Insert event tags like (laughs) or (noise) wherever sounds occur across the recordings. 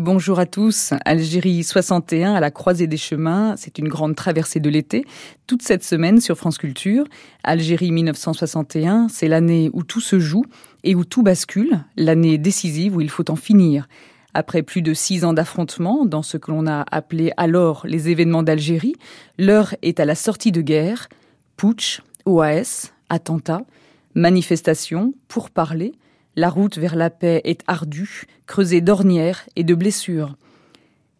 Bonjour à tous. Algérie 61 à la croisée des chemins. C'est une grande traversée de l'été. Toute cette semaine sur France Culture. Algérie 1961, c'est l'année où tout se joue et où tout bascule. L'année décisive où il faut en finir. Après plus de six ans d'affrontements dans ce que l'on a appelé alors les événements d'Algérie, l'heure est à la sortie de guerre. Putsch, OAS, attentats, manifestations, pourparlers, la route vers la paix est ardue, creusée d'ornières et de blessures.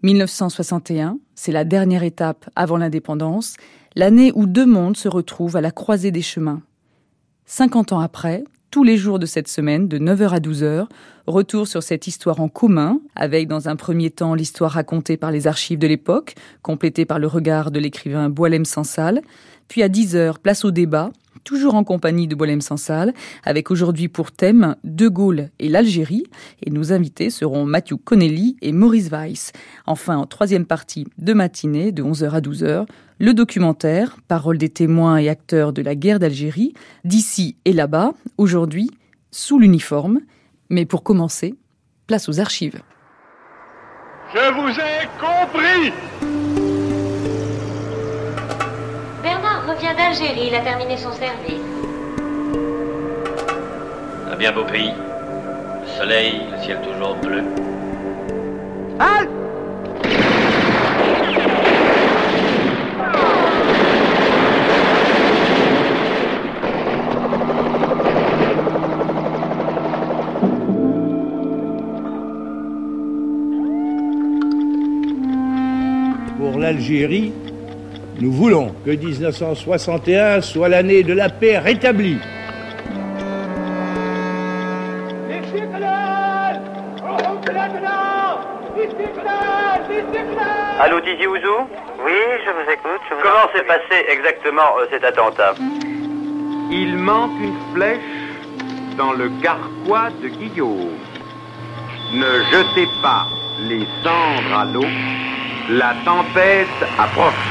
1961, c'est la dernière étape avant l'indépendance, l'année où deux mondes se retrouvent à la croisée des chemins. 50 ans après, tous les jours de cette semaine, de 9h à 12h, retour sur cette histoire en commun, avec dans un premier temps l'histoire racontée par les archives de l'époque, complétée par le regard de l'écrivain Boilem Sansal, puis à 10h, place au débat, toujours en compagnie de Boilem Sansal, avec aujourd'hui pour thème De Gaulle et l'Algérie. Et nos invités seront Mathieu Connelly et Maurice Weiss. Enfin, en troisième partie de matinée, de 11h à 12h, le documentaire, parole des témoins et acteurs de la guerre d'Algérie, d'ici et là-bas, aujourd'hui, sous l'uniforme. Mais pour commencer, place aux archives. Je vous ai compris vient d'Algérie, il a terminé son service. Un bien beau pays. Le soleil, le ciel toujours bleu. Halt Pour l'Algérie, nous voulons que 1961 soit l'année de la paix rétablie. Allô Tizi Ouzou Oui, je vous écoute. Comment s'est passé exactement euh, cet attentat Il manque une flèche dans le carquois de Guillaume. Ne jetez pas les cendres à l'eau, la tempête approche.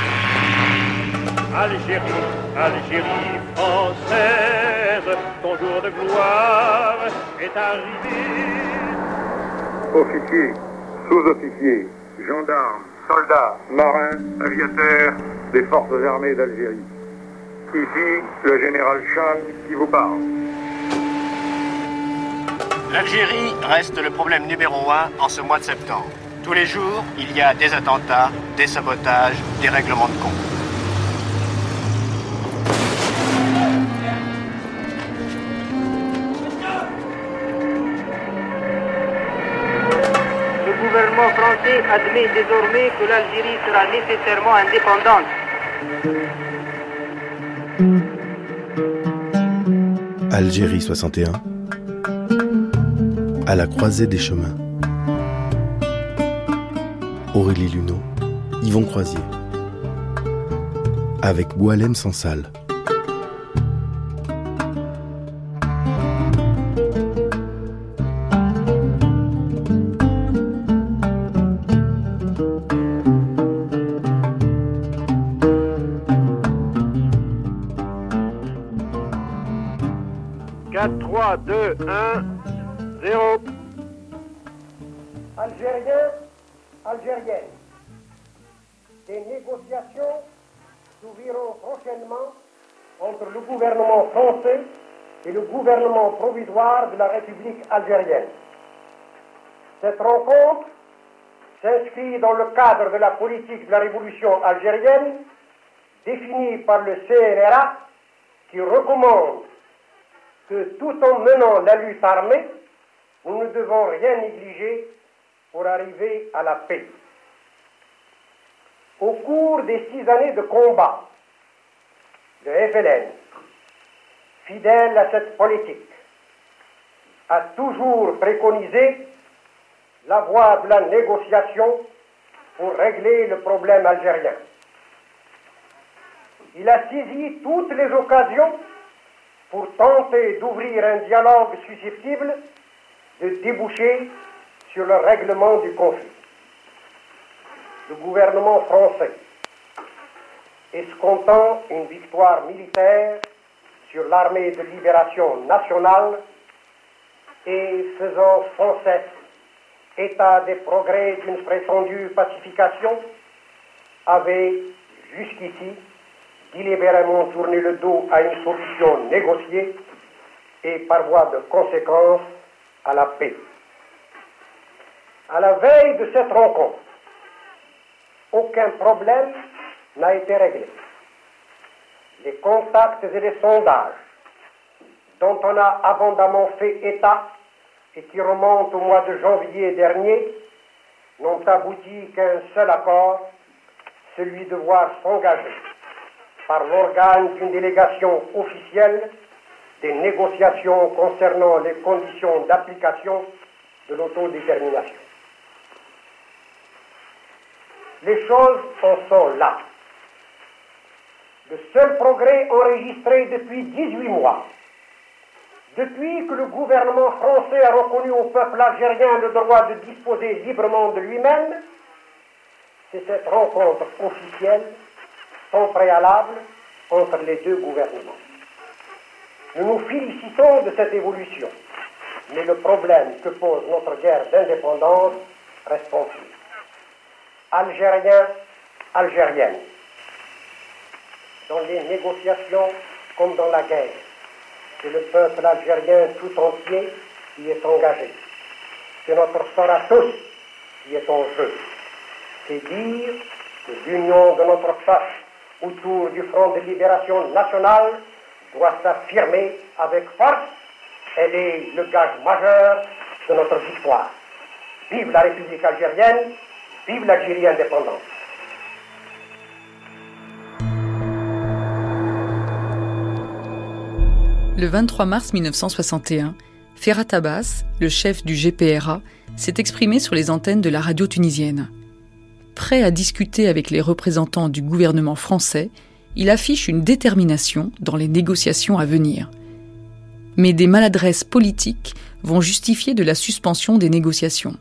Algérie, Algérie française, ton jour de gloire est arrivé. Officiers, sous-officiers, gendarmes, soldats, marins, aviateurs des forces armées d'Algérie. Ici, le général Chan qui vous parle. L'Algérie reste le problème numéro un en ce mois de septembre. Tous les jours, il y a des attentats, des sabotages, des règlements de compte. Admet désormais que l'Algérie sera nécessairement indépendante. Algérie 61 À la croisée des chemins. Aurélie Luneau, Yvon Croisier. Avec Boalem Sansal. De la République algérienne. Cette rencontre s'inscrit dans le cadre de la politique de la révolution algérienne définie par le CNRA qui recommande que tout en menant la lutte armée, nous ne devons rien négliger pour arriver à la paix. Au cours des six années de combat, le FLN, fidèle à cette politique, a toujours préconisé la voie de la négociation pour régler le problème algérien. Il a saisi toutes les occasions pour tenter d'ouvrir un dialogue susceptible de déboucher sur le règlement du conflit. Le gouvernement français, escomptant une victoire militaire sur l'armée de libération nationale et faisant sans cesse état des progrès d'une prétendue pacification, avait jusqu'ici délibérément tourné le dos à une solution négociée et par voie de conséquence à la paix. À la veille de cette rencontre, aucun problème n'a été réglé. Les contacts et les sondages dont on a abondamment fait état et qui remontent au mois de janvier dernier n'ont abouti qu'à un seul accord, celui de voir s'engager par l'organe d'une délégation officielle des négociations concernant les conditions d'application de l'autodétermination. Les choses en sont là. Le seul progrès enregistré depuis 18 mois, depuis que le gouvernement français a reconnu au peuple algérien le droit de disposer librement de lui-même, c'est cette rencontre officielle, sans préalable, entre les deux gouvernements. Nous nous félicitons de cette évolution, mais le problème que pose notre guerre d'indépendance reste entier. Algériens, Algériennes, dans les négociations comme dans la guerre, c'est le peuple algérien tout entier qui est engagé. C'est notre sort à tous qui est en jeu. C'est dire que l'union de notre peuple autour du Front de libération nationale doit s'affirmer avec force. Elle est le gage majeur de notre victoire. Vive la République algérienne, vive l'Algérie indépendante. Le 23 mars 1961, Ferhat Abbas, le chef du GPRA, s'est exprimé sur les antennes de la radio tunisienne. Prêt à discuter avec les représentants du gouvernement français, il affiche une détermination dans les négociations à venir. Mais des maladresses politiques vont justifier de la suspension des négociations.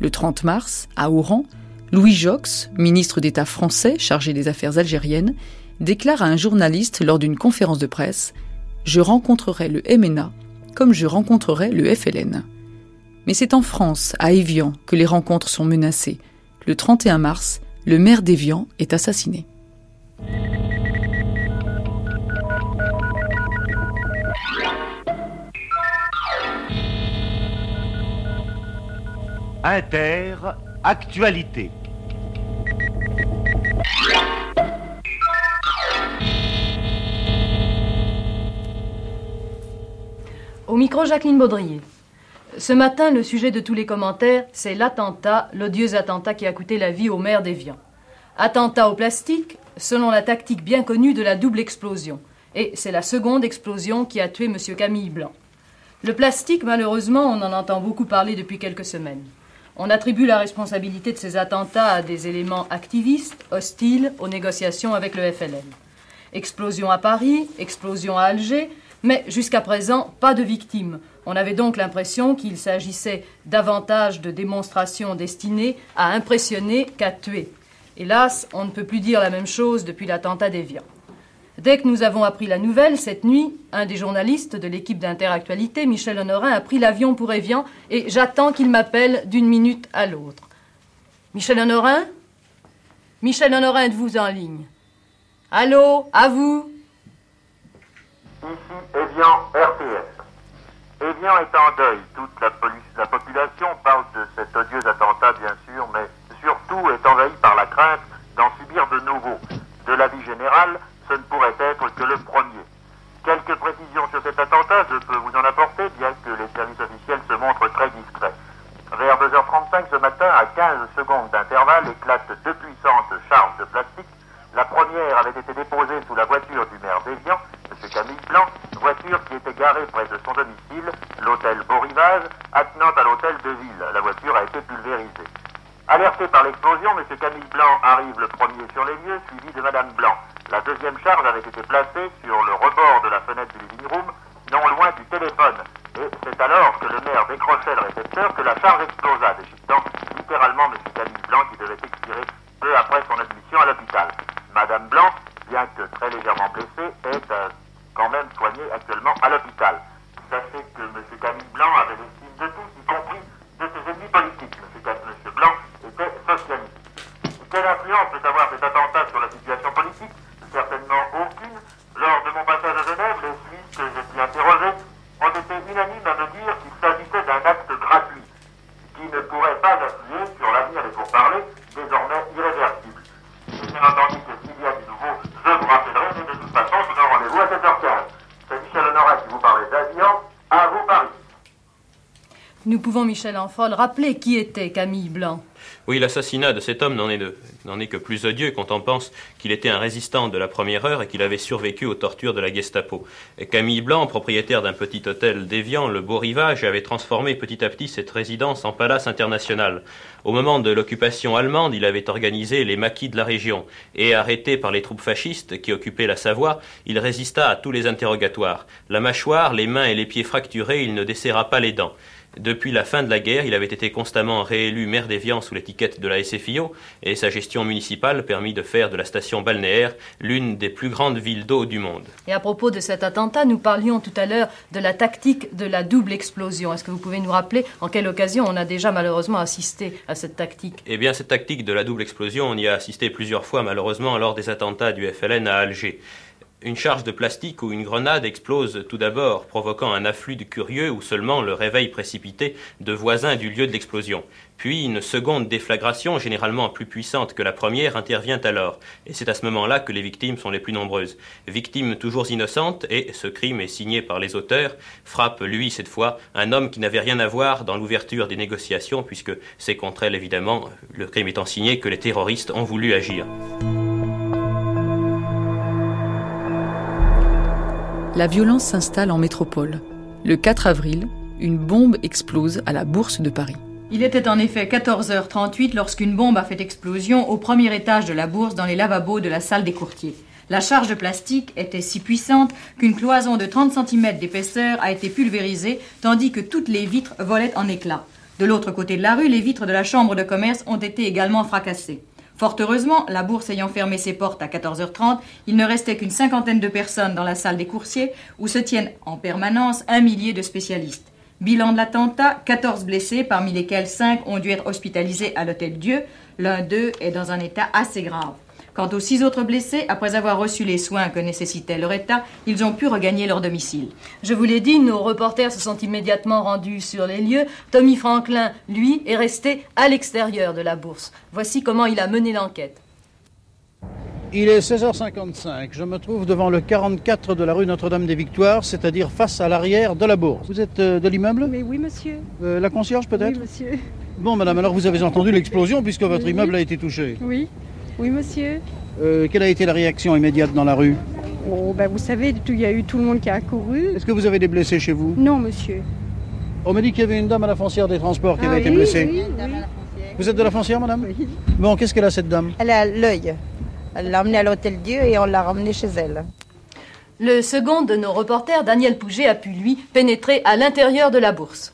Le 30 mars, à Oran, Louis Jox, ministre d'État français chargé des affaires algériennes, déclare à un journaliste lors d'une conférence de presse Je rencontrerai le MNA comme je rencontrerai le FLN. Mais c'est en France, à Évian, que les rencontres sont menacées. Le 31 mars, le maire d'Évian est assassiné. Inter, actualité. Au micro, Jacqueline Baudrier. Ce matin, le sujet de tous les commentaires, c'est l'attentat, l'odieux attentat qui a coûté la vie au maire d'Évian. Attentat au plastique, selon la tactique bien connue de la double explosion. Et c'est la seconde explosion qui a tué M. Camille Blanc. Le plastique, malheureusement, on en entend beaucoup parler depuis quelques semaines. On attribue la responsabilité de ces attentats à des éléments activistes, hostiles aux négociations avec le FLN. Explosion à Paris, explosion à Alger, mais jusqu'à présent, pas de victimes. On avait donc l'impression qu'il s'agissait davantage de démonstrations destinées à impressionner qu'à tuer. Hélas, on ne peut plus dire la même chose depuis l'attentat d'Evian. Dès que nous avons appris la nouvelle, cette nuit, un des journalistes de l'équipe d'Interactualité, Michel Honorin, a pris l'avion pour Evian et j'attends qu'il m'appelle d'une minute à l'autre. Michel Honorin? Michel Honorin, êtes-vous en ligne? Allô? À vous? Ici Evian RTS. Evian est en deuil. Toute la, la population parle de cet odieux attentat, bien sûr, mais surtout est envahie par la crainte d'en subir de nouveaux. De l'avis général, ce ne pourrait être que le premier. Quelques précisions sur cet attentat, je peux vous en apporter, bien que les services officiels se montrent très discrets. Vers 2h35 ce matin, à 15 secondes d'intervalle, éclatent deux puissantes charges de plastique. La première avait été déposée sous la voiture du maire d'Evian, M. Camille Blanc, voiture qui était garée près de son domicile, l'hôtel Beaurivage, attenant à l'hôtel de ville. La voiture a été pulvérisée. Alerté par l'explosion, M. Camille Blanc arrive le premier sur les lieux, suivi de Mme Blanc. La deuxième charge avait été placée sur le rebord de la fenêtre du living room, non loin du téléphone. Et c'est alors que le maire décrochait le récepteur que la charge explosa, déchiquetant littéralement M. Camille Blanc qui devait expirer peu après son admission à l'hôpital. Madame Blanc, bien que très légèrement blessée, est euh, quand même soignée actuellement à l'hôpital. Sachez que M. Camille pouvons, Michel Enfol, rappeler qui était Camille Blanc. Oui, l'assassinat de cet homme n'en est, est que plus odieux quand on pense qu'il était un résistant de la première heure et qu'il avait survécu aux tortures de la Gestapo. Camille Blanc, propriétaire d'un petit hôtel d'Évian, le Beau Rivage, avait transformé petit à petit cette résidence en palace international. Au moment de l'occupation allemande, il avait organisé les maquis de la région et, arrêté par les troupes fascistes qui occupaient la Savoie, il résista à tous les interrogatoires. La mâchoire, les mains et les pieds fracturés, il ne desserra pas les dents. Depuis la fin de la guerre, il avait été constamment réélu maire d'Évian sous l'étiquette de la SFIO et sa gestion municipale permit de faire de la station balnéaire l'une des plus grandes villes d'eau du monde. Et à propos de cet attentat, nous parlions tout à l'heure de la tactique de la double explosion. Est-ce que vous pouvez nous rappeler en quelle occasion on a déjà malheureusement assisté à cette tactique? Eh bien, cette tactique de la double explosion, on y a assisté plusieurs fois malheureusement lors des attentats du FLN à Alger. Une charge de plastique ou une grenade explose tout d'abord, provoquant un afflux de curieux ou seulement le réveil précipité de voisins du lieu de l'explosion. Puis une seconde déflagration, généralement plus puissante que la première, intervient alors. Et c'est à ce moment-là que les victimes sont les plus nombreuses. Victimes toujours innocentes, et ce crime est signé par les auteurs, frappe, lui, cette fois, un homme qui n'avait rien à voir dans l'ouverture des négociations, puisque c'est contre elle, évidemment, le crime étant signé, que les terroristes ont voulu agir. La violence s'installe en métropole. Le 4 avril, une bombe explose à la Bourse de Paris. Il était en effet 14h38 lorsqu'une bombe a fait explosion au premier étage de la bourse dans les lavabos de la salle des courtiers. La charge de plastique était si puissante qu'une cloison de 30 cm d'épaisseur a été pulvérisée tandis que toutes les vitres volaient en éclats. De l'autre côté de la rue, les vitres de la chambre de commerce ont été également fracassées. Fort heureusement, la bourse ayant fermé ses portes à 14h30, il ne restait qu'une cinquantaine de personnes dans la salle des coursiers où se tiennent en permanence un millier de spécialistes. Bilan de l'attentat, 14 blessés, parmi lesquels 5 ont dû être hospitalisés à l'Hôtel Dieu. L'un d'eux est dans un état assez grave. Quant aux six autres blessés, après avoir reçu les soins que nécessitait leur état, ils ont pu regagner leur domicile. Je vous l'ai dit, nos reporters se sont immédiatement rendus sur les lieux. Tommy Franklin, lui, est resté à l'extérieur de la bourse. Voici comment il a mené l'enquête. Il est 16h55. Je me trouve devant le 44 de la rue Notre-Dame-des-Victoires, c'est-à-dire face à l'arrière de la bourse. Vous êtes euh, de l'immeuble? Mais oui, monsieur. Euh, La concierge peut-être? Oui, monsieur. Bon, madame, alors vous avez entendu l'explosion puisque votre Oui, immeuble a été touché. Oui. Oui, monsieur. Euh, quelle a été la réaction immédiate dans la rue Oh, ben, vous savez, tout- il y a eu tout le monde qui a accouru. Est-ce que vous avez des blessés chez vous Non, monsieur. On m'a dit qu'il y avait une dame à la foncière des transports qui Ah avait été oui, blessée. oui, oui. Vous êtes de la foncière, madame Bon, qu'est-ce qu'elle a cette dame Elle a l'œil. Elle l'a emmenée à l'Hôtel Dieu et on l'a ramenée chez elle. Le second de nos reporters, Daniel Pouget, a pu, lui, pénétrer à l'intérieur de la bourse.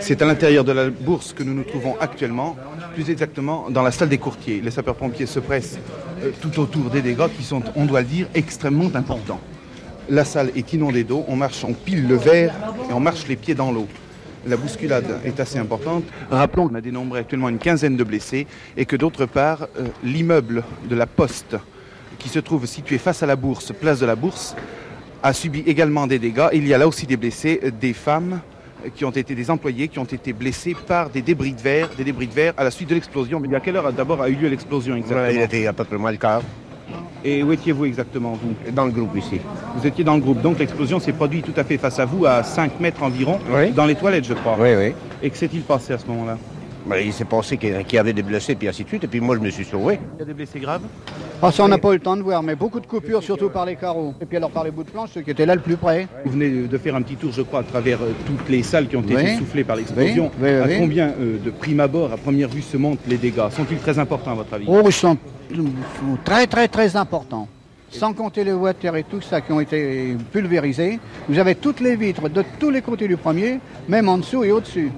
C'est à l'intérieur de la bourse que nous nous trouvons actuellement, plus exactement dans la salle des courtiers. Les sapeurs-pompiers se pressent euh, tout autour des dégâts qui sont, on doit le dire, extrêmement importants. La salle est inondée d'eau, on marche, on pile le verre et on marche les pieds dans l'eau. La bousculade est assez importante. Rappelons qu'on a dénombré actuellement une quinzaine de blessés et que d'autre part, euh, l'immeuble de la Poste, qui se trouve situé face à la bourse, place de la bourse, a subi également des dégâts. Il y a là aussi des blessés, euh, des femmes euh, qui ont été des employés qui ont été blessés par des débris de verre, des débris de verre à la suite de l'explosion. Mais à quelle heure d'abord a eu lieu l'explosion exactement? Il était à peu près moins le quart. Et où étiez-vous exactement, vous? Dans le groupe ici. Vous étiez dans le groupe, donc l'explosion s'est produite tout à fait face à vous, à 5 mètres environ, Oui. dans les toilettes, je crois. Oui, oui. Et que s'est-il passé à ce moment-là? Il s'est passé qu'il y avait des blessés, puis ainsi de suite, et puis moi je me suis sauvé. Il y a des blessés graves Ah, ça, on n'a pas eu le temps de voir, mais beaucoup de coupures, surtout par les carreaux. Et puis alors par les bouts de planche, ceux qui étaient là le plus près. Vous venez de faire un petit tour, je crois, à travers euh, toutes les salles qui ont été Oui. soufflées par l'explosion. Oui, oui, à oui. combien euh, de prime abord, à première vue, se montent les dégâts? Sont-ils très importants à votre avis? Oh, ils sont très très très importants. Sans compter les water et tout ça qui ont été pulvérisés, vous avez toutes les vitres de tous les côtés du premier, même en dessous et au-dessus.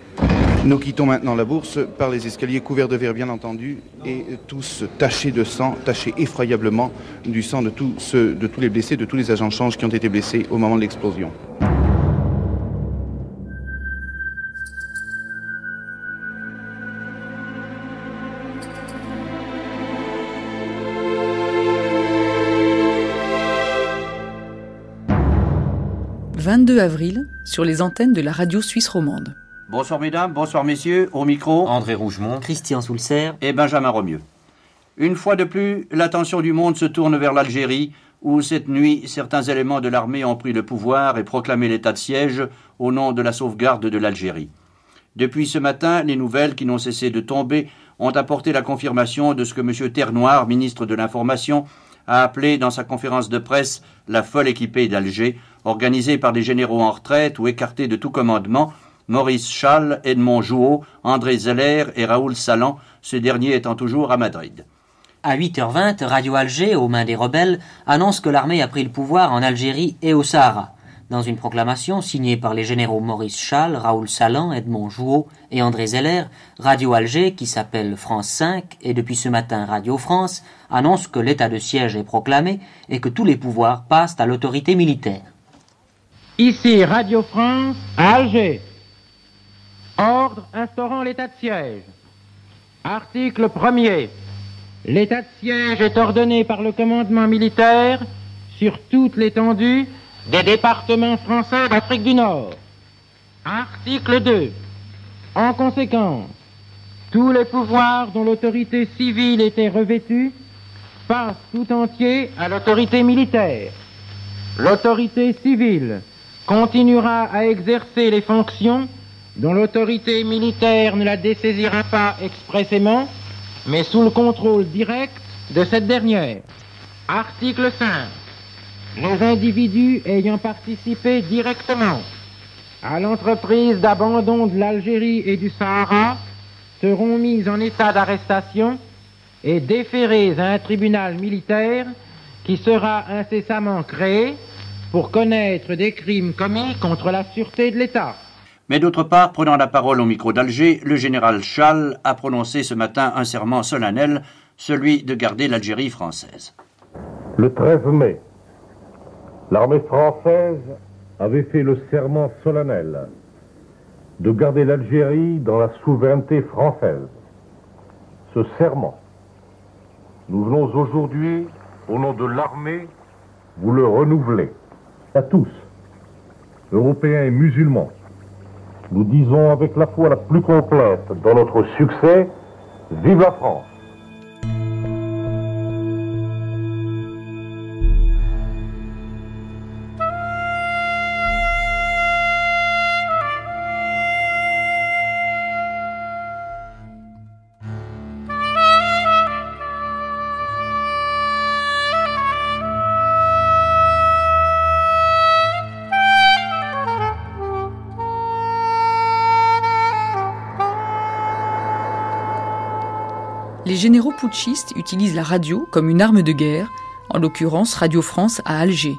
Nous quittons maintenant la bourse par les escaliers couverts de verre, bien entendu, et tous tachés de sang, tachés effroyablement du sang de tous, les blessés, de tous les agents de change qui ont été blessés au moment de l'explosion. « 22 avril, sur les antennes de la radio suisse romande. Bonsoir mesdames, bonsoir messieurs, au micro André Rougemont, Christian Soulcer et Benjamin Romieux. Une fois de plus, l'attention du monde se tourne vers l'Algérie, où cette nuit certains éléments de l'armée ont pris le pouvoir et proclamé l'état de siège au nom de la sauvegarde de l'Algérie. Depuis ce matin, les nouvelles qui n'ont cessé de tomber ont apporté la confirmation de ce que M. Ternoir, ministre de l'Information, a appelé dans sa conférence de presse la folle équipée d'Alger, organisée par des généraux en retraite ou écartés de tout commandement, Maurice Schall, Edmond Jouot, André Zeller et Raoul Salan, ce dernier étant toujours à Madrid. À 8h20, Radio Alger, aux mains des rebelles, annonce que l'armée a pris le pouvoir en Algérie et au Sahara. Dans une proclamation signée par les généraux Maurice Schall, Raoul Salan, Edmond Jouot et André Zeller, Radio Alger, qui s'appelle France 5 et depuis ce matin Radio France, annonce que l'état de siège est proclamé et que tous les pouvoirs passent à l'autorité militaire. Ici Radio France à Alger. Ordre instaurant l'état de siège. Article 1er. L'état de siège est ordonné par le commandement militaire sur toute l'étendue des départements français d'Afrique du Nord. Article 2. En conséquence, tous les pouvoirs dont l'autorité civile était revêtue passent tout entier à l'autorité militaire. L'autorité civile continuera à exercer les fonctions dont l'autorité militaire ne la dessaisira pas expressément, mais sous le contrôle direct de cette dernière. Article 5. Les individus ayant participé directement à l'entreprise d'abandon de l'Algérie et du Sahara seront mis en état d'arrestation et déférés à un tribunal militaire qui sera incessamment créé pour connaître des crimes commis contre la sûreté de l'État. Mais d'autre part, prenant la parole au micro d'Alger, le général Schall a prononcé ce matin un serment solennel, celui de garder l'Algérie française. Le 13 mai, l'armée française avait fait le serment solennel de garder l'Algérie dans la souveraineté française. Ce serment, nous venons aujourd'hui, au nom de l'armée, vous le renouveler à tous, Européens et musulmans. Nous disons avec la foi la plus complète dans notre succès, vive la France généraux putschistes utilisent la radio comme une arme de guerre, en l'occurrence Radio France à Alger.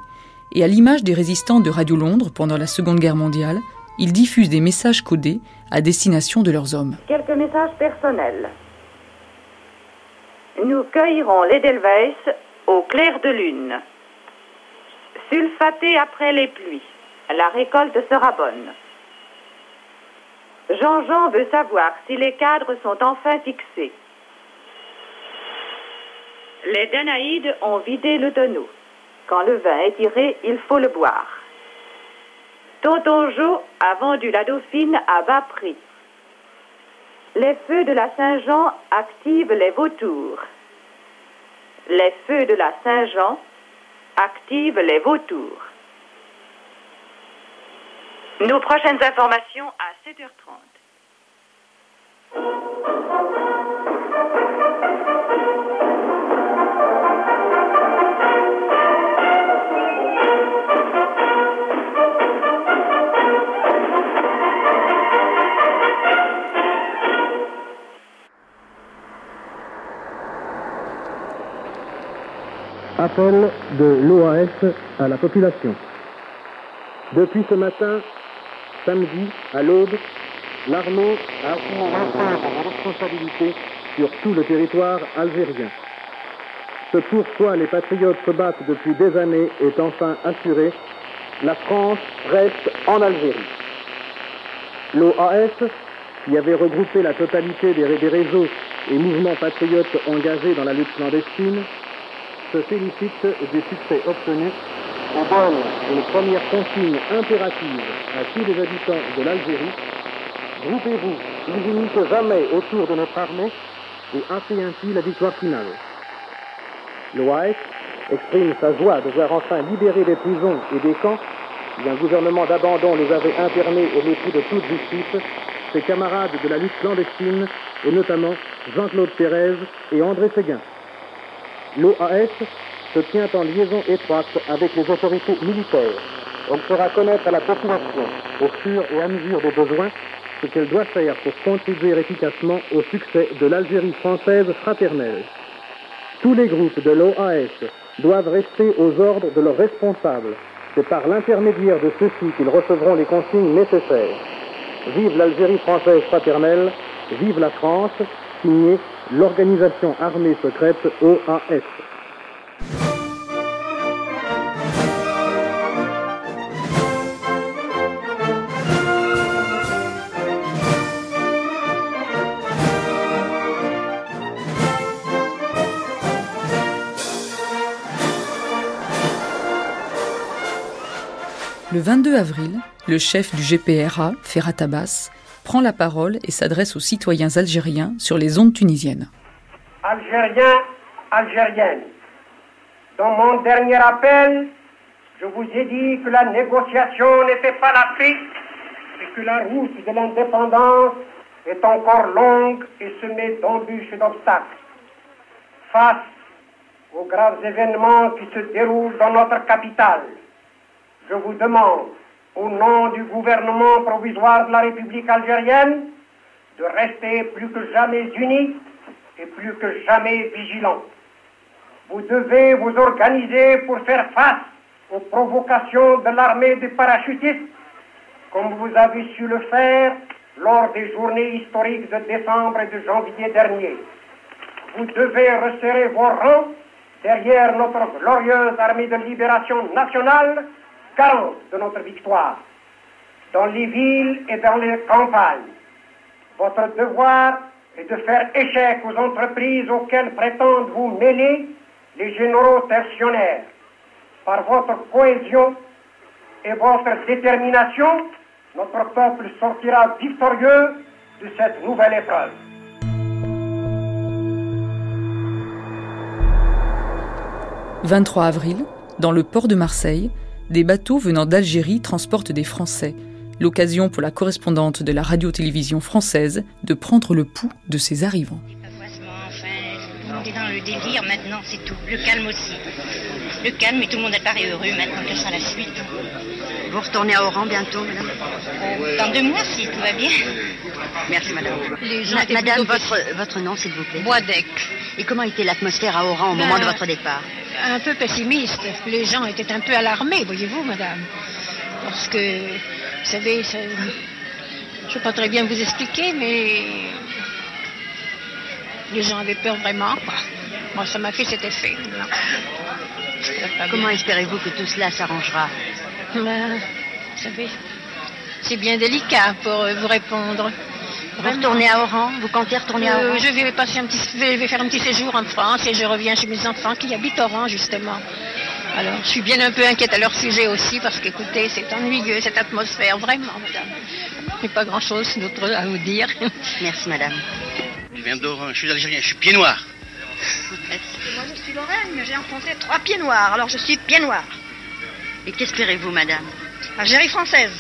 Et à l'image des résistants de Radio Londres pendant la Seconde Guerre mondiale, ils diffusent des messages codés à destination de leurs hommes. Quelques messages personnels. Nous cueillerons l'Edelweiss au clair de lune. Sulfaté après les pluies. La récolte sera bonne. Jean-Jean veut savoir si les cadres sont enfin fixés. Les Danaïdes ont vidé le tonneau. Quand le vin est tiré, il faut le boire. Tonton a vendu la Dauphine à bas prix. Les feux de la Saint-Jean activent les vautours. Les feux de la Saint-Jean activent les vautours. Nos prochaines informations à 7h30. Appel de l'OAS à la population. Depuis ce matin, samedi, à l'aube, l'armée a une responsabilité sur tout le territoire algérien. Ce pourquoi les patriotes se battent depuis des années est enfin assuré. La France reste en Algérie. L'OAS, qui avait regroupé la totalité des réseaux et mouvements patriotes engagés dans la lutte clandestine, se félicite du succès obtenu et donne une première consigne impérative à tous les habitants de l'Algérie. Groupez-vous, ne unissez jamais autour de notre armée et hâtez ainsi la victoire finale. L'OAS exprime sa joie de voir enfin libérer des prisons et des camps où un gouvernement d'abandon les avait internés au mépris de toute justice, ses camarades de la lutte clandestine et notamment Jean-Claude Pérez et André Séguin. L'OAS se tient en liaison étroite avec les autorités militaires. Elle fera connaître à la population, au fur et à mesure des besoins, ce qu'elle doit faire pour contribuer efficacement au succès de l'Algérie française fraternelle. Tous les groupes de l'OAS doivent rester aux ordres de leurs responsables. C'est par l'intermédiaire de ceux-ci qu'ils recevront les consignes nécessaires. Vive l'Algérie française fraternelle, vive la France, signé l'organisation armée secrète OAS. Le 22 avril, le chef du GPRA, Ferhat Abbas, prend la parole et s'adresse aux citoyens algériens sur les ondes tunisiennes. Algériens, Algériennes, dans mon dernier appel, je vous ai dit que la négociation n'était pas l'Afrique et que la route de l'indépendance est encore longue et semée d'embûches et d'obstacles. Face aux graves événements qui se déroulent dans notre capitale, je vous demande, au nom du gouvernement provisoire de la République algérienne, de rester plus que jamais unis et plus que jamais vigilants. Vous devez vous organiser pour faire face aux provocations de l'armée des parachutistes, comme vous avez su le faire lors des journées historiques de décembre et de janvier dernier. Vous devez resserrer vos rangs derrière notre glorieuse armée de libération nationale garante de notre victoire. Dans les villes et dans les campagnes, votre devoir est de faire échec aux entreprises auxquelles prétendent vous mêler les généraux tertionnaires. Par votre cohésion et votre détermination, notre peuple sortira victorieux de cette nouvelle épreuve. « 23 avril, dans le port de Marseille, des bateaux venant d'Algérie transportent des Français. L'occasion pour la correspondante de la radio-télévision française de prendre le pouls de ses arrivants. On est dans le délire maintenant, c'est tout. Le calme aussi. Le calme et tout le monde apparaît heureux maintenant. Quelle sera la suite Vous retournez à Oran bientôt, madame Dans deux mois, si tout va bien. Merci, madame. Les gens Ma- étaient madame, votre, votre nom, s'il vous plaît Boisdec. Et comment était l'atmosphère à Oran au moment Ben, de votre départ Un peu pessimiste. Les gens étaient un peu alarmés, voyez-vous, madame. Parce que, vous savez, ça- je ne sais pas très bien vous expliquer, mais les gens avaient peur vraiment. Quoi. Moi, ça m'a fait cet effet. Comment espérez-vous que tout cela s'arrangera? Ben, vous savez, c'est bien délicat pour vous répondre. Vous retournez à Oran Vous comptez retourner à Euh, Oran je vais passer un petit, je vais faire un petit séjour en France et je reviens chez mes enfants qui habitent Oran justement. Alors, je suis bien un peu inquiète à leur sujet aussi parce qu'écoutez, c'est ennuyeux cette atmosphère, vraiment, madame. Il n'y a pas grand-chose d'autre à vous dire. (laughs) Merci, madame. Je viens d'Oran, je suis algérien, je suis pied noir. Moi, je suis Lorraine, mais j'ai enfoncé trois pieds noirs, alors je suis pied noir. Et qu'espérez-vous, madame? Algérie française.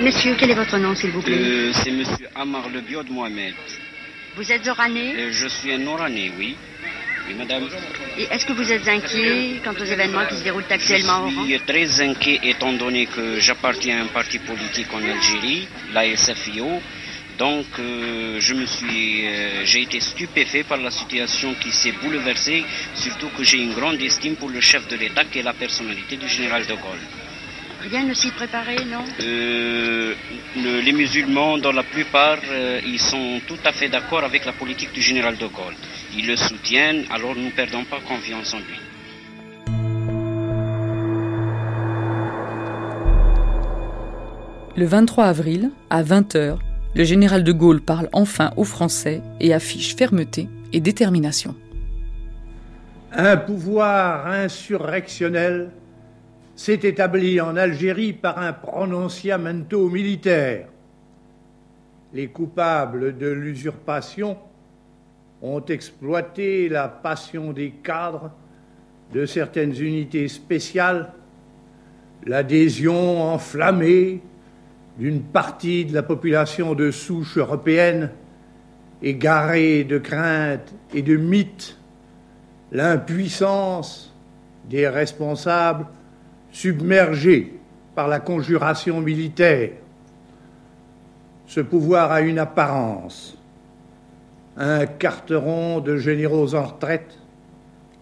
Monsieur, quel est votre nom, s'il vous plaît Euh, c'est monsieur Amar Le Biod Mohamed. Vous êtes oranais Euh, je suis un Oranais, oui. Oui, madame. Et est-ce que vous êtes inquiet quant aux événements qui se déroulent actuellement Je suis très inquiet étant donné que j'appartiens à un parti politique en Algérie, la SFIO. Donc, euh, je me suis, euh, j'ai été stupéfait par la situation qui s'est bouleversée, surtout que j'ai une grande estime pour le chef de l'État qui est la personnalité du général de Gaulle. Rien ne s'y préparait, non Euh, le- les musulmans, dans la plupart, euh, ils sont tout à fait d'accord avec la politique du général de Gaulle. Ils le soutiennent, alors nous ne perdons pas confiance en lui. Le 23 avril, à 20h, le général de Gaulle parle enfin aux Français et affiche fermeté et détermination. Un pouvoir insurrectionnel s'est établi en Algérie par un prononciamento militaire. Les coupables de l'usurpation ont exploité la passion des cadres de certaines unités spéciales, l'adhésion enflammée d'une partie de la population de souche européenne, égarée de craintes et de mythes, l'impuissance des responsables submergés par la conjuration militaire. Ce pouvoir a une apparence, un carteron de généraux en retraite.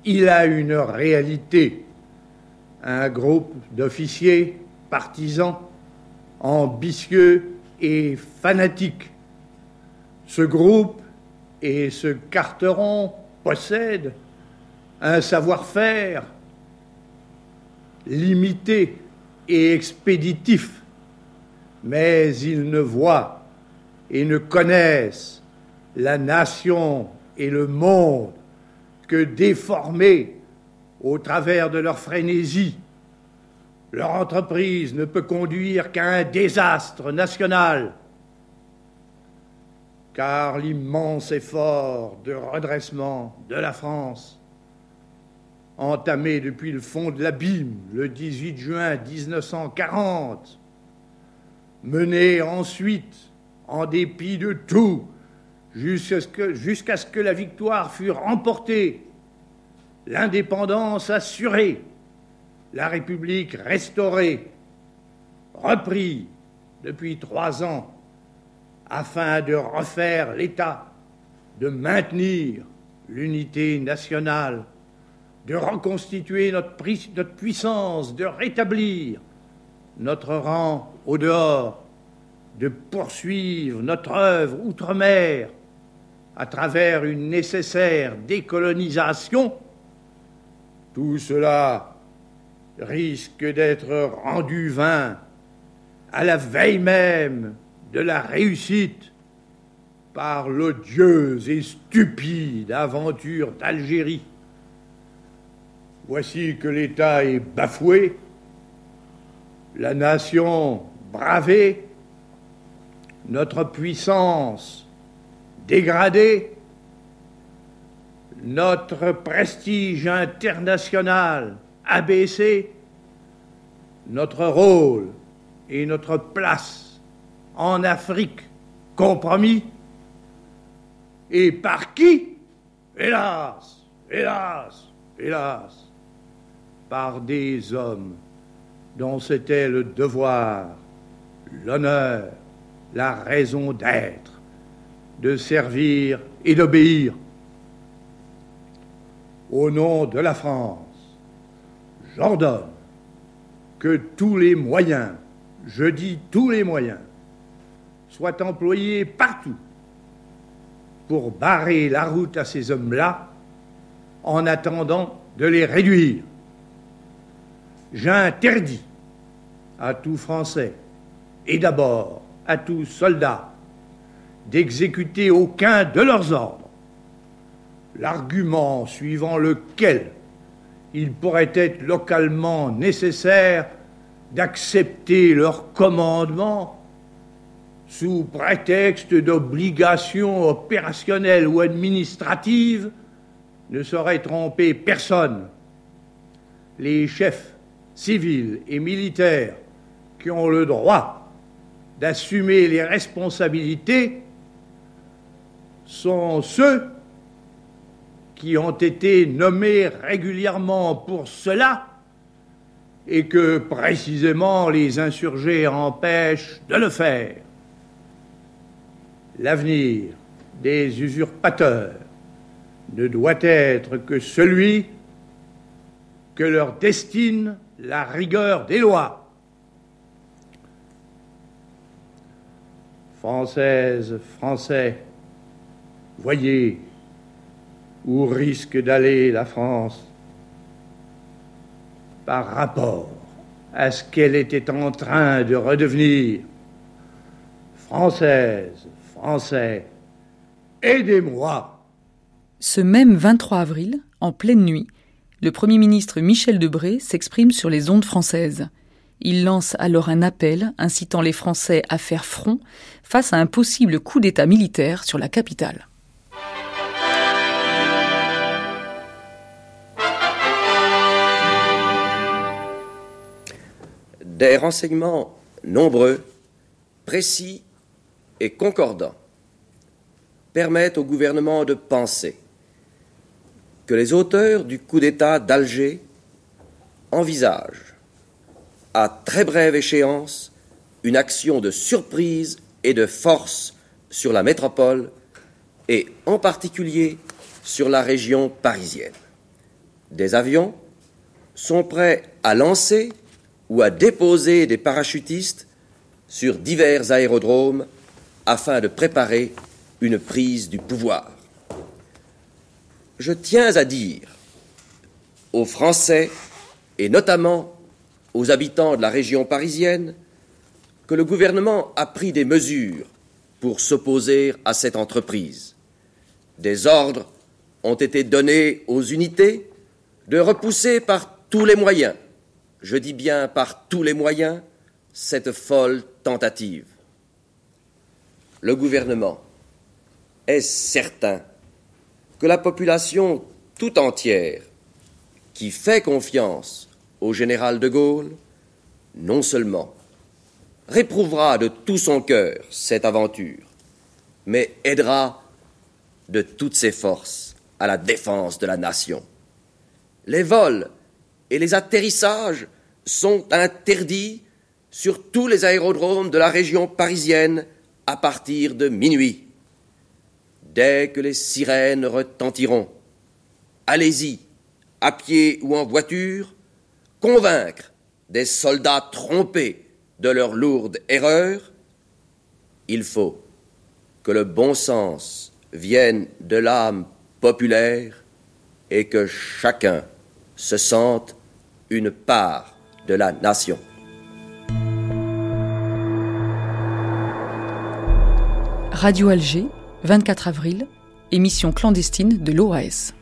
Il a une réalité, un groupe d'officiers partisans ambitieux et fanatiques. Ce groupe et ce carteron possèdent un savoir-faire limité et expéditif, mais ils ne voient et ne connaissent la nation et le monde que déformés au travers de leur frénésie. Leur entreprise ne peut conduire qu'à un désastre national, car l'immense effort de redressement de la France, entamé depuis le fond de l'abîme le 18 juin 1940, mené ensuite, en dépit de tout, jusqu'à ce que, la victoire fût remportée, l'indépendance assurée, la République restaurée, repris depuis trois ans, afin de refaire l'État, de maintenir l'unité nationale, de reconstituer notre, puissance, de rétablir notre rang au dehors, de poursuivre notre œuvre outre-mer à travers une nécessaire décolonisation, tout cela risque d'être rendu vain à la veille même de la réussite par l'odieuse et stupide aventure d'Algérie. Voici que l'État est bafoué, la nation bravée, notre puissance dégradée, notre prestige international abaissé, notre rôle et notre place en Afrique compromis. Et par qui? Hélas, hélas, hélas, par des hommes dont c'était le devoir, l'honneur, la raison d'être, de servir et d'obéir. Au nom de la France, j'ordonne que tous les moyens, je dis tous les moyens, soient employés partout pour barrer la route à ces hommes-là en attendant de les réduire. J'interdis à tout Français, et d'abord à tout soldat, d'exécuter aucun de leurs ordres. L'argument suivant lequel il pourrait être localement nécessaire d'accepter leur commandement sous prétexte d'obligations opérationnelles ou administratives ne saurait tromper personne. Les chefs civils et militaires qui ont le droit d'assumer les responsabilités sont ceux qui ont été nommés régulièrement pour cela et que précisément les insurgés empêchent de le faire. L'avenir des usurpateurs ne doit être que celui que leur destine la rigueur des lois. Françaises, Français, voyez où risque d'aller la France par rapport à ce qu'elle était en train de redevenir. Française, Français, aidez-moi. Ce même 23 avril, en pleine nuit, le Premier ministre Michel Debré s'exprime sur les ondes françaises. Il lance alors un appel incitant les Français à faire front face à un possible coup d'État militaire sur la capitale. Des renseignements nombreux, précis et concordants permettent au gouvernement de penser que les auteurs du coup d'État d'Alger envisagent, à très brève échéance, une action de surprise et de force sur la métropole et en particulier sur la région parisienne. Des avions sont prêts à lancer ou à déposer des parachutistes sur divers aérodromes afin de préparer une prise du pouvoir. Je tiens à dire aux Français, et notamment aux habitants de la région parisienne, que le gouvernement a pris des mesures pour s'opposer à cette entreprise. Des ordres ont été donnés aux unités de repousser par tous les moyens, je dis bien par tous les moyens, cette folle tentative. Le gouvernement est certain que la population tout entière, qui fait confiance au général de Gaulle, non seulement réprouvera de tout son cœur cette aventure, mais aidera de toutes ses forces à la défense de la nation. Les vols et les atterrissages sont interdits sur tous les aérodromes de la région parisienne à partir de minuit. Dès que les sirènes retentiront, allez-y, à pied ou en voiture, convaincre des soldats trompés de leur lourde erreur, il faut que le bon sens vienne de l'âme populaire et que chacun se sente une part de la nation. Radio Alger, 24 avril, émission clandestine de l'OAS.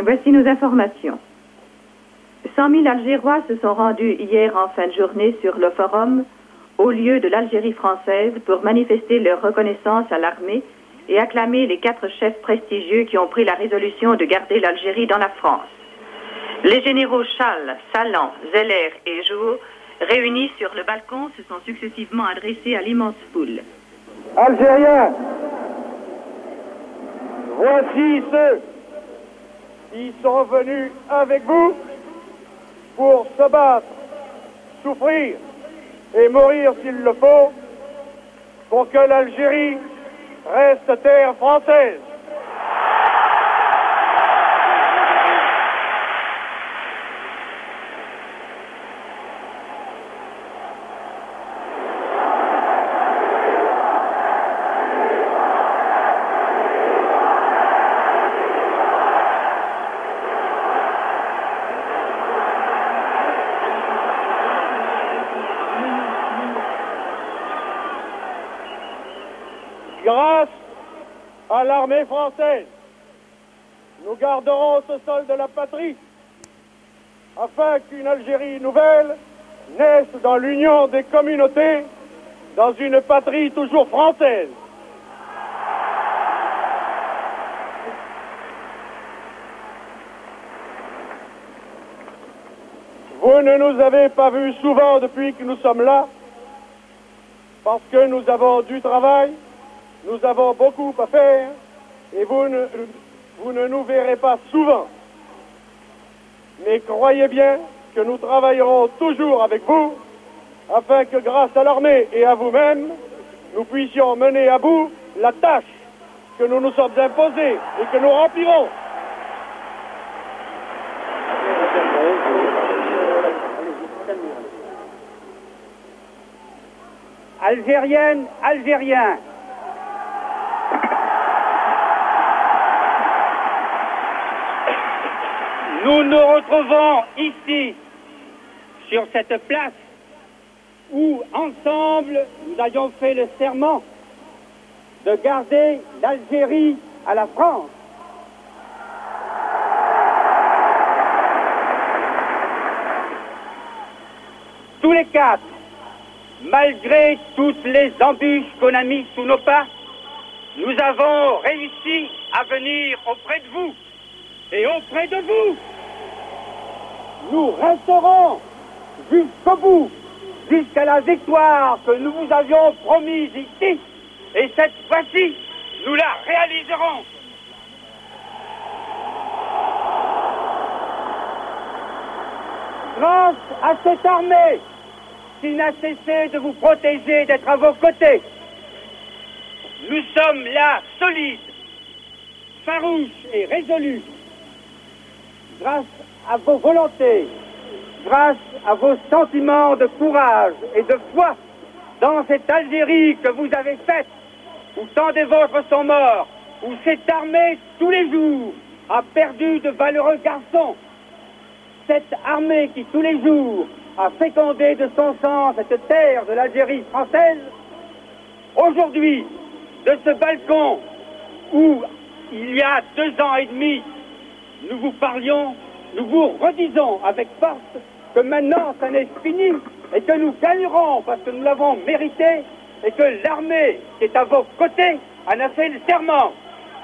Voici nos informations. 100 000 Algérois se sont rendus hier en fin de journée sur le forum au lieu de l'Algérie française pour manifester leur reconnaissance à l'armée et acclamer les quatre chefs prestigieux qui ont pris la résolution de garder l'Algérie dans la France. Les généraux Chal, Salan, Zeller et Jour, réunis sur le balcon, se sont successivement adressés à l'immense foule. Algériens, voici ceux qui sont venus avec vous pour se battre, souffrir et mourir s'il le faut pour que l'Algérie reste terre française. Grâce à l'armée française, nous garderons ce sol de la patrie afin qu'une Algérie nouvelle naisse dans l'union des communautés, dans une patrie toujours française. Vous ne nous avez pas vus souvent depuis que nous sommes là, parce que nous avons du travail, nous avons beaucoup à faire, et vous ne, vous ne nous verrez pas souvent. Mais croyez bien que nous travaillerons toujours avec vous, afin que grâce à l'armée et à vous-même, nous puissions mener à bout la tâche que nous nous sommes imposés et que nous remplirons. Algériennes, Algériens, nous nous retrouvons ici, sur cette place, où ensemble nous avions fait le serment de garder l'Algérie à la France. Tous les quatre, malgré toutes les embûches qu'on a mises sous nos pas, nous avons réussi à venir auprès de vous et auprès de vous. Nous resterons jusqu'au bout, jusqu'à la victoire que nous vous avions promise ici. Et cette fois-ci, nous la réaliserons. Grâce à cette armée qui n'a cessé de vous protéger, d'être à vos côtés, nous sommes là solides, farouches et résolus. Grâce à vos volontés, grâce à vos sentiments de courage et de foi dans cette Algérie que vous avez faite, où tant des vôtres sont morts, où cette armée, tous les jours, a perdu de valeureux garçons. Cette armée qui, tous les jours, a fécondé de son sang cette terre de l'Algérie française, aujourd'hui, de ce balcon où, il y a deux ans et demi, nous vous parlions, nous vous redisons avec force que maintenant, ça n'est fini et que nous gagnerons parce que nous l'avons mérité et que l'armée qui est à vos côtés en a fait le serment.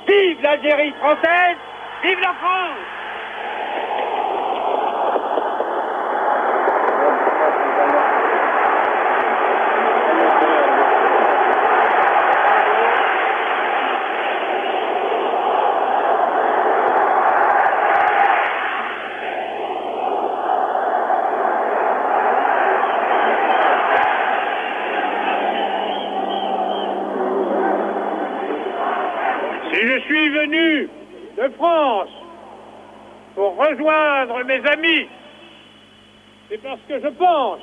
Vive l'Algérie française, vive la France Si je suis venu de France pour rejoindre mes amis, c'est parce que je pense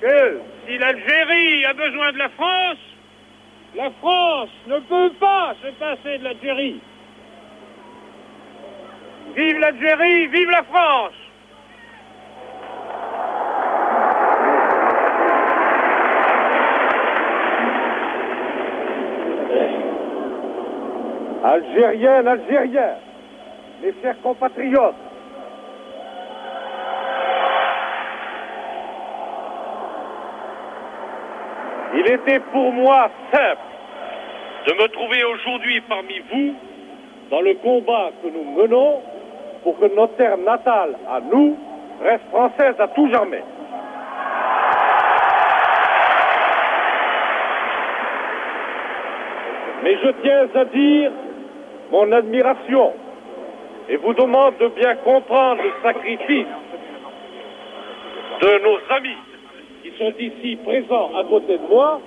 que si l'Algérie a besoin de la France, la France ne peut pas se passer de l'Algérie. Vive l'Algérie, vive la France Algériennes, Algériens, mes chers compatriotes, il était pour moi simple de me trouver aujourd'hui parmi vous dans le combat que nous menons pour que notre terre natale à nous reste française à tout jamais. Mais je tiens à dire mon admiration et vous demande de bien comprendre le sacrifice de nos amis qui sont ici présents à côté de moi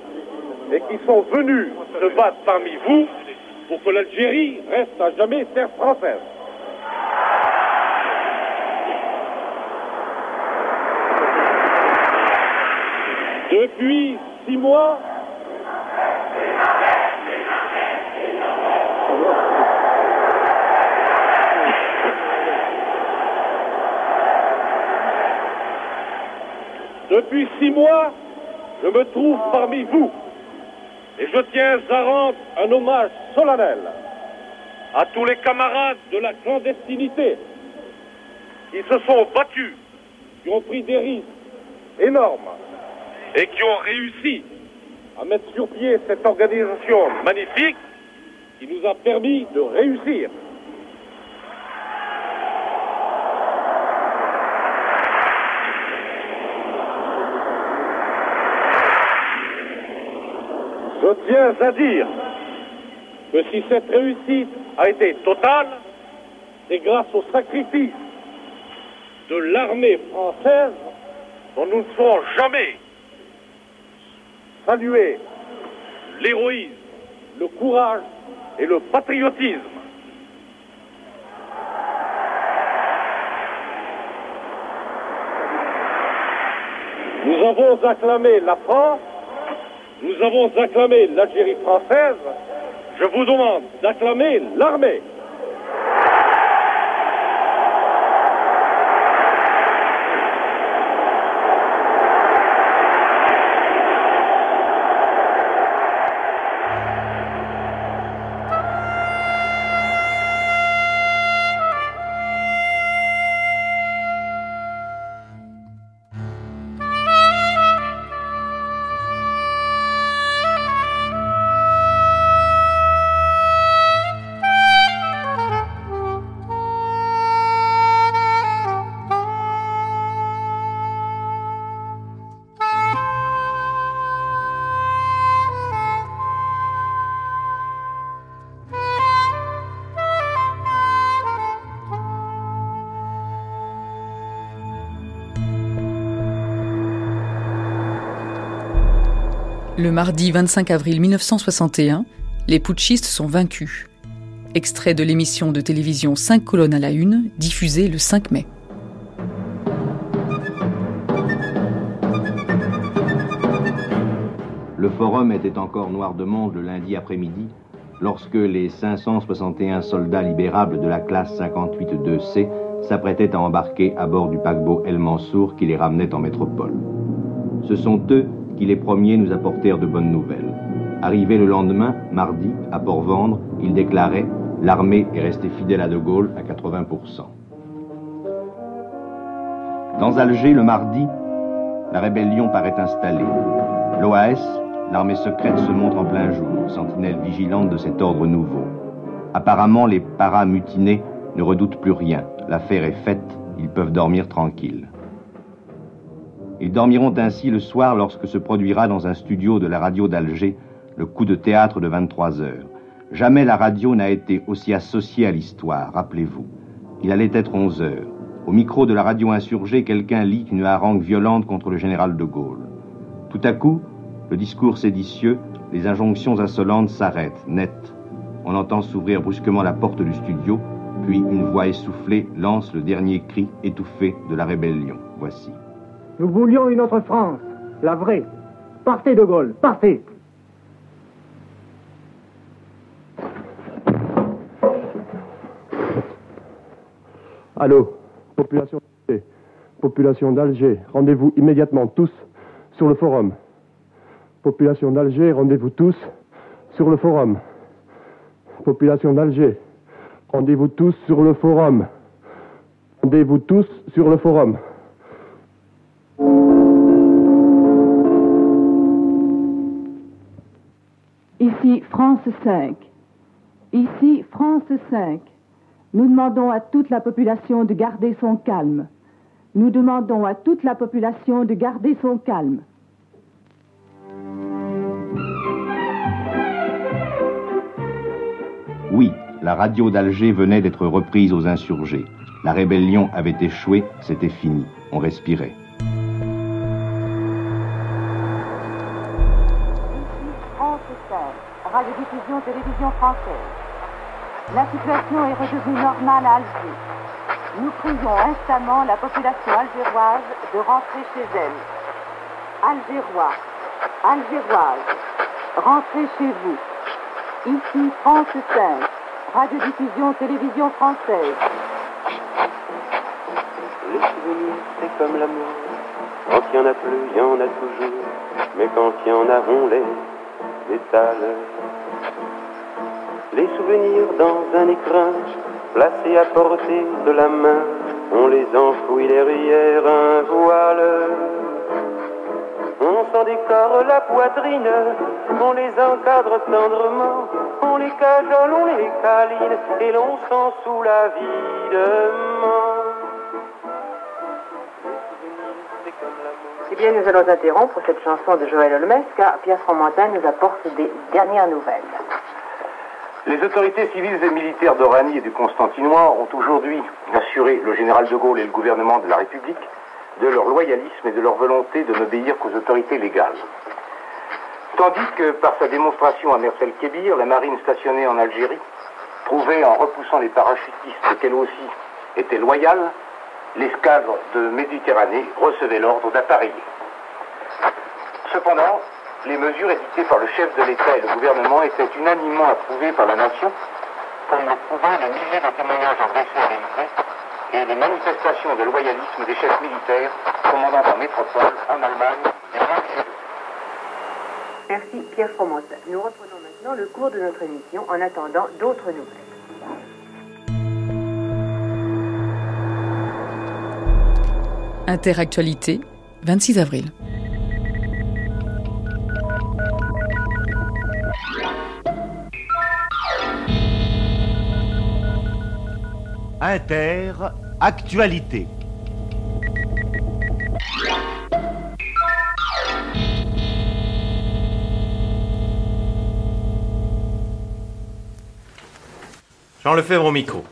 et qui sont venus se battre parmi vous pour que l'Algérie reste à jamais terre française. Depuis six mois, Depuis six mois, je me trouve parmi vous et je tiens à rendre un hommage solennel à tous les camarades de la clandestinité qui se sont battus, qui ont pris des risques énormes et qui ont réussi à mettre sur pied cette organisation magnifique qui nous a permis de réussir. Je tiens à dire que si cette réussite a été totale, c'est grâce au sacrifice de l'armée française dont nous ne serons jamais salués l'héroïsme, le courage et le patriotisme. Nous avons acclamé la France, nous avons acclamé l'Algérie française, je vous demande d'acclamer l'armée. Mardi 25 avril 1961, les putschistes sont vaincus. Extrait de l'émission de télévision 5 colonnes à la une, diffusée le 5 mai. Le forum était encore noir de monde le lundi après-midi, lorsque les 561 soldats libérables de la classe 58-2C s'apprêtaient à embarquer à bord du paquebot El Mansour qui les ramenait en métropole. Ce sont eux qui les premiers nous apportèrent de bonnes nouvelles. Arrivé le lendemain, mardi, à Port-Vendre, il déclarait L'armée est restée fidèle à De Gaulle à 80%. Dans Alger, le mardi, la rébellion paraît installée. L'OAS, l'armée secrète, se montre en plein jour, sentinelle vigilante de cet ordre nouveau. Apparemment, les paramutinés ne redoutent plus rien. L'affaire est faite, ils peuvent dormir tranquilles. Ils dormiront ainsi le soir lorsque se produira dans un studio de la radio d'Alger le coup de théâtre de 23 heures. Jamais la radio n'a été aussi associée à l'histoire, rappelez-vous. Il allait être 11 heures. Au micro de la radio insurgée, quelqu'un lit une harangue violente contre le général de Gaulle. Tout à coup, le discours séditieux, les injonctions insolentes s'arrêtent, net. On entend s'ouvrir brusquement la porte du studio, puis une voix essoufflée lance le dernier cri étouffé de la rébellion. Voici. Nous voulions une autre France, la vraie. Partez de Gaulle, partez. Allô, population population d'Alger, rendez-vous immédiatement tous sur le forum. Population d'Alger, rendez-vous tous sur le forum. Population d'Alger, rendez-vous tous sur le forum. Rendez-vous tous sur le forum. Ici France 5. Ici France 5. Nous demandons à toute la population de garder son calme. Nous demandons à toute la population de garder son calme. Oui, la radio d'Alger venait d'être reprise aux insurgés. La rébellion avait échoué, c'était fini. On respirait. Radiodiffusion télévision française. La situation est redevenue normale à Alger. Nous prions instamment la population algéroise de rentrer chez elle. Algérois, Algéroises, rentrez chez vous. Ici France 5, radiodiffusion télévision française. Les souvenirs, c'est comme l'amour. Quand il y en a plus, il y en a toujours. Mais quand il y en a, on les Les souvenirs dans un écrin, placés à portée de la main. On les enfouit derrière un voile. On s'en décore la poitrine, on les encadre tendrement, on les cajole, on les câline, et l'on s'en sous la bien, nous allons interrompre cette chanson de Joël Holmes car Pierre Fromentin nous apporte des dernières nouvelles. Les autorités civiles et militaires d'Oranie et du Constantinois ont aujourd'hui assuré le général de Gaulle et le gouvernement de la République de leur loyalisme et de leur volonté de n'obéir qu'aux autorités légales. Tandis que par sa démonstration à Mersel Kébir, la marine stationnée en Algérie prouvait en repoussant les parachutistes qu'elle aussi était loyale, l'escadre de Méditerranée recevait l'ordre d'appareiller. Cependant, les mesures édictées par le chef de l'État et le gouvernement étaient unanimement approuvées par la nation, comme le prouvaient les milliers de témoignages adressés à l'Élysée et les manifestations de loyalisme des chefs militaires commandant en métropole, en Allemagne et en Algérie. Merci Pierre Froment. Nous reprenons maintenant le cours de notre émission en attendant d'autres nouvelles. Interactualité, 26 avril. Inter-actualité. Jean Lefebvre au micro.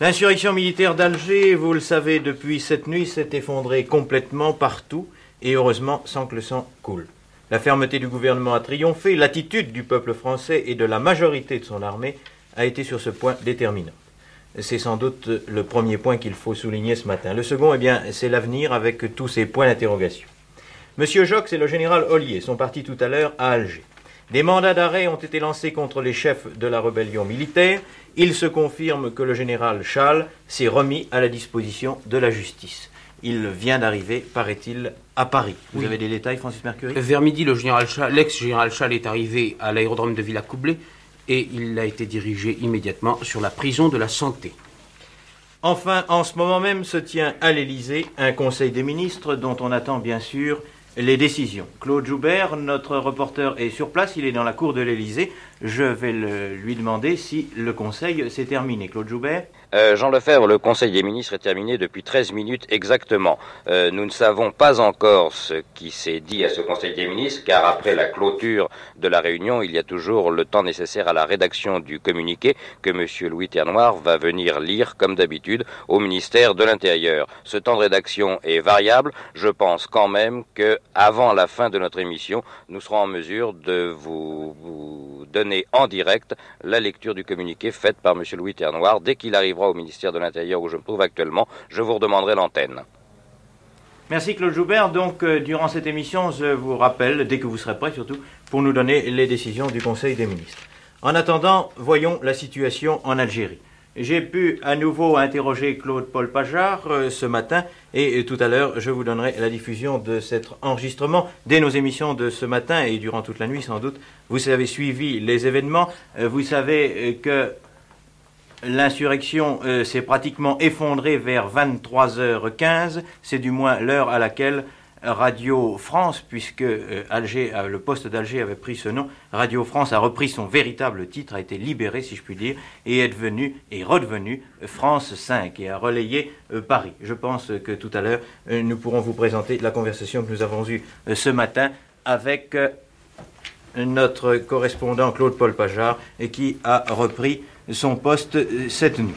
L'insurrection militaire d'Alger, vous le savez, depuis cette nuit, s'est effondrée complètement partout, et heureusement sans que le sang coule. La fermeté du gouvernement a triomphé, l'attitude du peuple français et de la majorité de son armée a été sur ce point déterminante. C'est sans doute le premier point qu'il faut souligner ce matin. Le second, eh bien, c'est l'avenir avec tous ces points d'interrogation. Monsieur Jox et le général Ollier sont partis tout à l'heure à Alger. Des mandats d'arrêt ont été lancés contre les chefs de la rébellion militaire. Il se confirme que le général Schall s'est remis à la disposition de la justice. Il vient d'arriver, paraît-il, à Paris. Vous Oui. avez des détails, Francis Mercury? Vers midi, Schall- l'ex-général Schall est arrivé à l'aérodrome de Villacoublay et il a été dirigé immédiatement sur la prison de la santé. Enfin, en ce moment même se tient à l'Élysée un conseil des ministres dont on attend bien sûr les décisions. Claude Joubert, notre reporter, est sur place, il est dans la cour de l'Élysée. Je vais lui demander si le conseil s'est terminé. Claude Joubert Euh, Jean Lefebvre, le Conseil des ministres est terminé depuis 13 minutes exactement. Euh, nous ne savons pas encore ce qui s'est dit à ce Conseil des ministres, car après la clôture de la réunion, il y a toujours le temps nécessaire à la rédaction du communiqué que M. Louis Ternoir va venir lire, comme d'habitude, au ministère de l'Intérieur. Ce temps de rédaction est variable. Je pense quand même que, avant la fin de notre émission, nous serons en mesure de vous, donner en direct la lecture du communiqué faite par M. Louis Ternoir. Dès qu'il au ministère de l'Intérieur où je me trouve actuellement, je vous redemanderai l'antenne. Merci Claude Joubert. Donc, euh, durant cette émission, je vous rappelle, dès que vous serez prêt surtout, pour nous donner les décisions du Conseil des ministres. En attendant, voyons la situation en Algérie. J'ai pu à nouveau interroger Claude-Paul Pajard euh, ce matin et euh, tout à l'heure, je vous donnerai la diffusion de cet enregistrement dès nos émissions de ce matin et durant toute la nuit sans doute. Vous avez suivi les événements. Vous savez que L'insurrection euh, s'est pratiquement effondrée vers 23h15. C'est du moins l'heure à laquelle Radio France, puisque euh, le poste d'Alger avait pris ce nom, Radio France a repris son véritable titre, a été libéré, si je puis dire, et est devenu et redevenu France 5 et a relayé euh, Paris. Je pense que tout à l'heure, nous pourrons vous présenter la conversation que nous avons eue ce matin avec notre correspondant Claude-Paul Pajard et qui a repris son poste euh, cette nuit.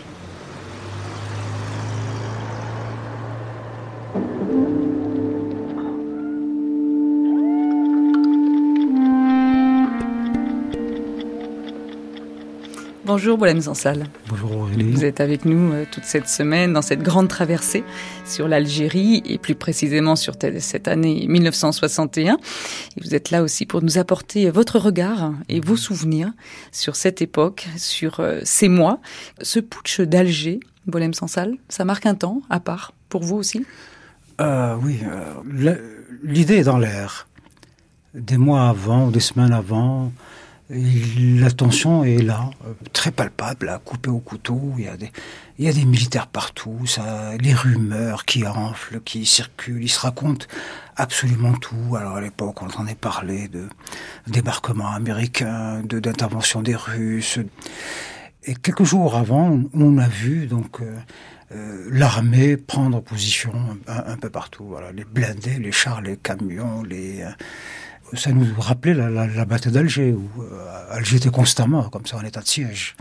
Bonjour Bolem Sansal. Bonjour Aurélie. Vous êtes avec nous euh, toute cette semaine dans cette grande traversée sur l'Algérie et plus précisément sur te- cette année 1961. Et vous êtes là aussi pour nous apporter votre regard et vos souvenirs sur cette époque, sur euh, ces mois. Ce putsch d'Alger, Bolem Sansal, ça marque un temps à part pour vous aussi? Euh, oui, euh, l'idée est dans l'air. Des mois avant, des semaines avant, la tension est là, euh, très palpable, à couper au couteau. Il y a des, militaires partout, ça, les rumeurs qui enflent, qui circulent, ils se racontent absolument tout. Alors à l'époque, on entendait parler de débarquement américain, de d'intervention des Russes. Et quelques jours avant, on a vu donc euh, euh, l'armée prendre position un, peu partout. Voilà, les blindés, les chars, les camions, les. Ça nous rappelait la, bataille d'Alger où euh, Alger était constamment comme ça en état de siège.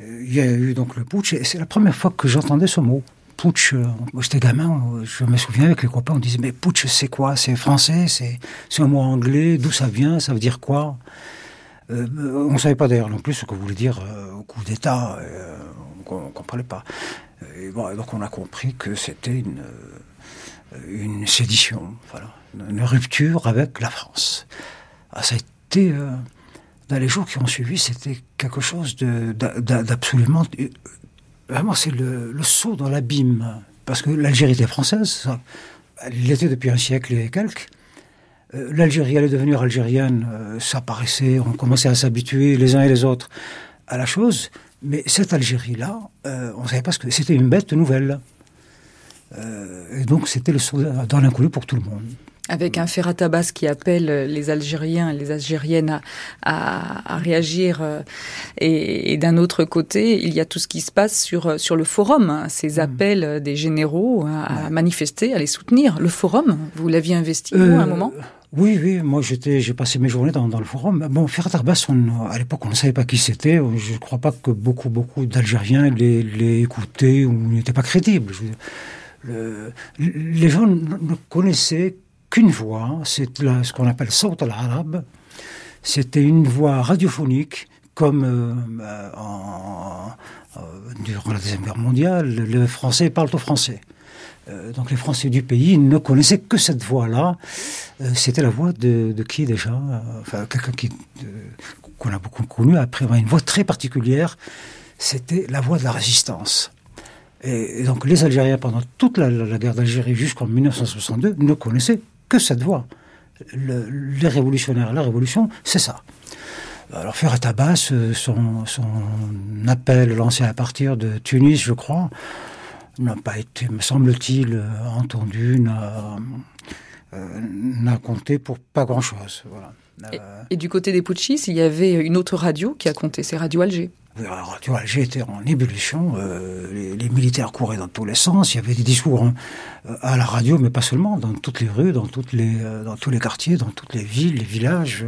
Euh, Il y a eu donc le putsch et c'est la première fois que j'entendais ce mot putsch, moi j'étais gamin, je me souviens avec les copains, on disait mais putsch c'est quoi? C'est français C'est un mot anglais D'où ça vient Ça veut dire quoi? Euh, On ne savait pas d'ailleurs non plus ce que voulait dire euh, coup d'État, euh, on ne comprenait pas. Et donc on a compris que c'était une, une sédition, voilà, une rupture avec la France. Ah, ça a été, dans les jours qui ont suivi, c'était quelque chose d'absolument Vraiment, c'est le, saut dans l'abîme. Parce que l'Algérie était française, elle l'était depuis un siècle et quelques. Euh, L'Algérie allait devenir algérienne, euh, ça paraissait, on commençait à s'habituer les uns et les autres à la chose. Mais cette Algérie-là, euh, on ne savait pas ce que c'était une bête nouvelle. Et donc c'était le saut dans l'inconnu pour tout le monde avec un Ferrat Abbas qui appelle les Algériens et les Algériennes à, réagir. Euh, et, d'un autre côté, il y a tout ce qui se passe sur, sur le forum, hein, ces hmm. appels des généraux à, manifester, à les soutenir. Le forum, vous l'aviez investi, à un euh, moment? oui, oui, moi j'étais, j'ai passé mes journées dans, le forum. Bon, Ferrat Abbas, à l'époque, on ne savait pas qui c'était. Je ne crois pas que beaucoup, beaucoup d'Algériens les, écoutaient ou n'étaient pas crédibles. Les gens ne connaissaient qu'une voix, c'est ce qu'on appelle Saut al-Arab. C'était une voix radiophonique, comme euh, en, euh, durant la Deuxième Guerre mondiale, les Français parlent au français. Euh, donc les Français du pays ne connaissaient que cette voix-là. C'était la voix de, qui déjà? Enfin, quelqu'un qu'on a beaucoup connu après, une voix très particulière. C'était la voix de la résistance. Et, donc les Algériens, pendant toute la, guerre d'Algérie jusqu'en 1962, ne connaissaient que cette voie. les révolutionnaires, la révolution, c'est ça. Alors Ferrat Abbas, euh, son, appel lancé à partir de Tunis, je crois, n'a pas été, me semble-t-il, euh, entendu, euh, n'a compté pour pas grand-chose. Voilà. Et, du côté des putschistes, il y avait une autre radio qui a compté, c'est Radio Alger. Radio Alger était en ébullition, euh, les, militaires couraient dans tous les sens, il y avait des discours hein, à la radio, mais pas seulement, dans toutes les rues, dans, euh, tous les quartiers, dans toutes les villes, les villages.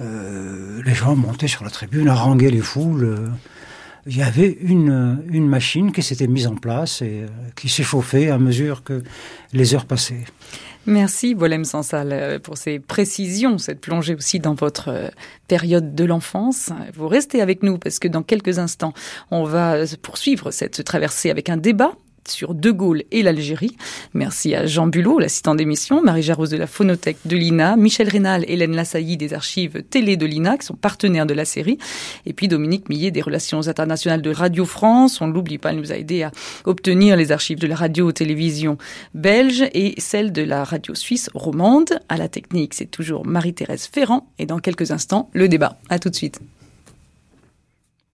Euh, les gens montaient sur la tribune, haranguaient les foules. il y avait une machine qui s'était mise en place et qui s'échauffait à mesure que les heures passaient. Merci Bolem Sansal euh, pour ces précisions, cette plongée aussi dans votre euh, période de l'enfance. Vous restez avec nous parce que dans quelques instants, on va euh, poursuivre cette traversée avec un débat sur De Gaulle et l'Algérie. Merci à Jean Bulot, l'assistant d'émission, Marie Jarose de la Phonothèque de l'INA, Michel Rénal, Hélène Lassailly des archives télé de l'INA, qui sont partenaires de la série, et puis Dominique Millet des relations internationales de Radio France. On ne l'oublie pas, elle nous a aidé à obtenir les archives de la radio-télévision belge et celles de la radio suisse romande. À la technique, c'est toujours Marie-Thérèse Ferrand, et dans quelques instants, le débat. À tout de suite.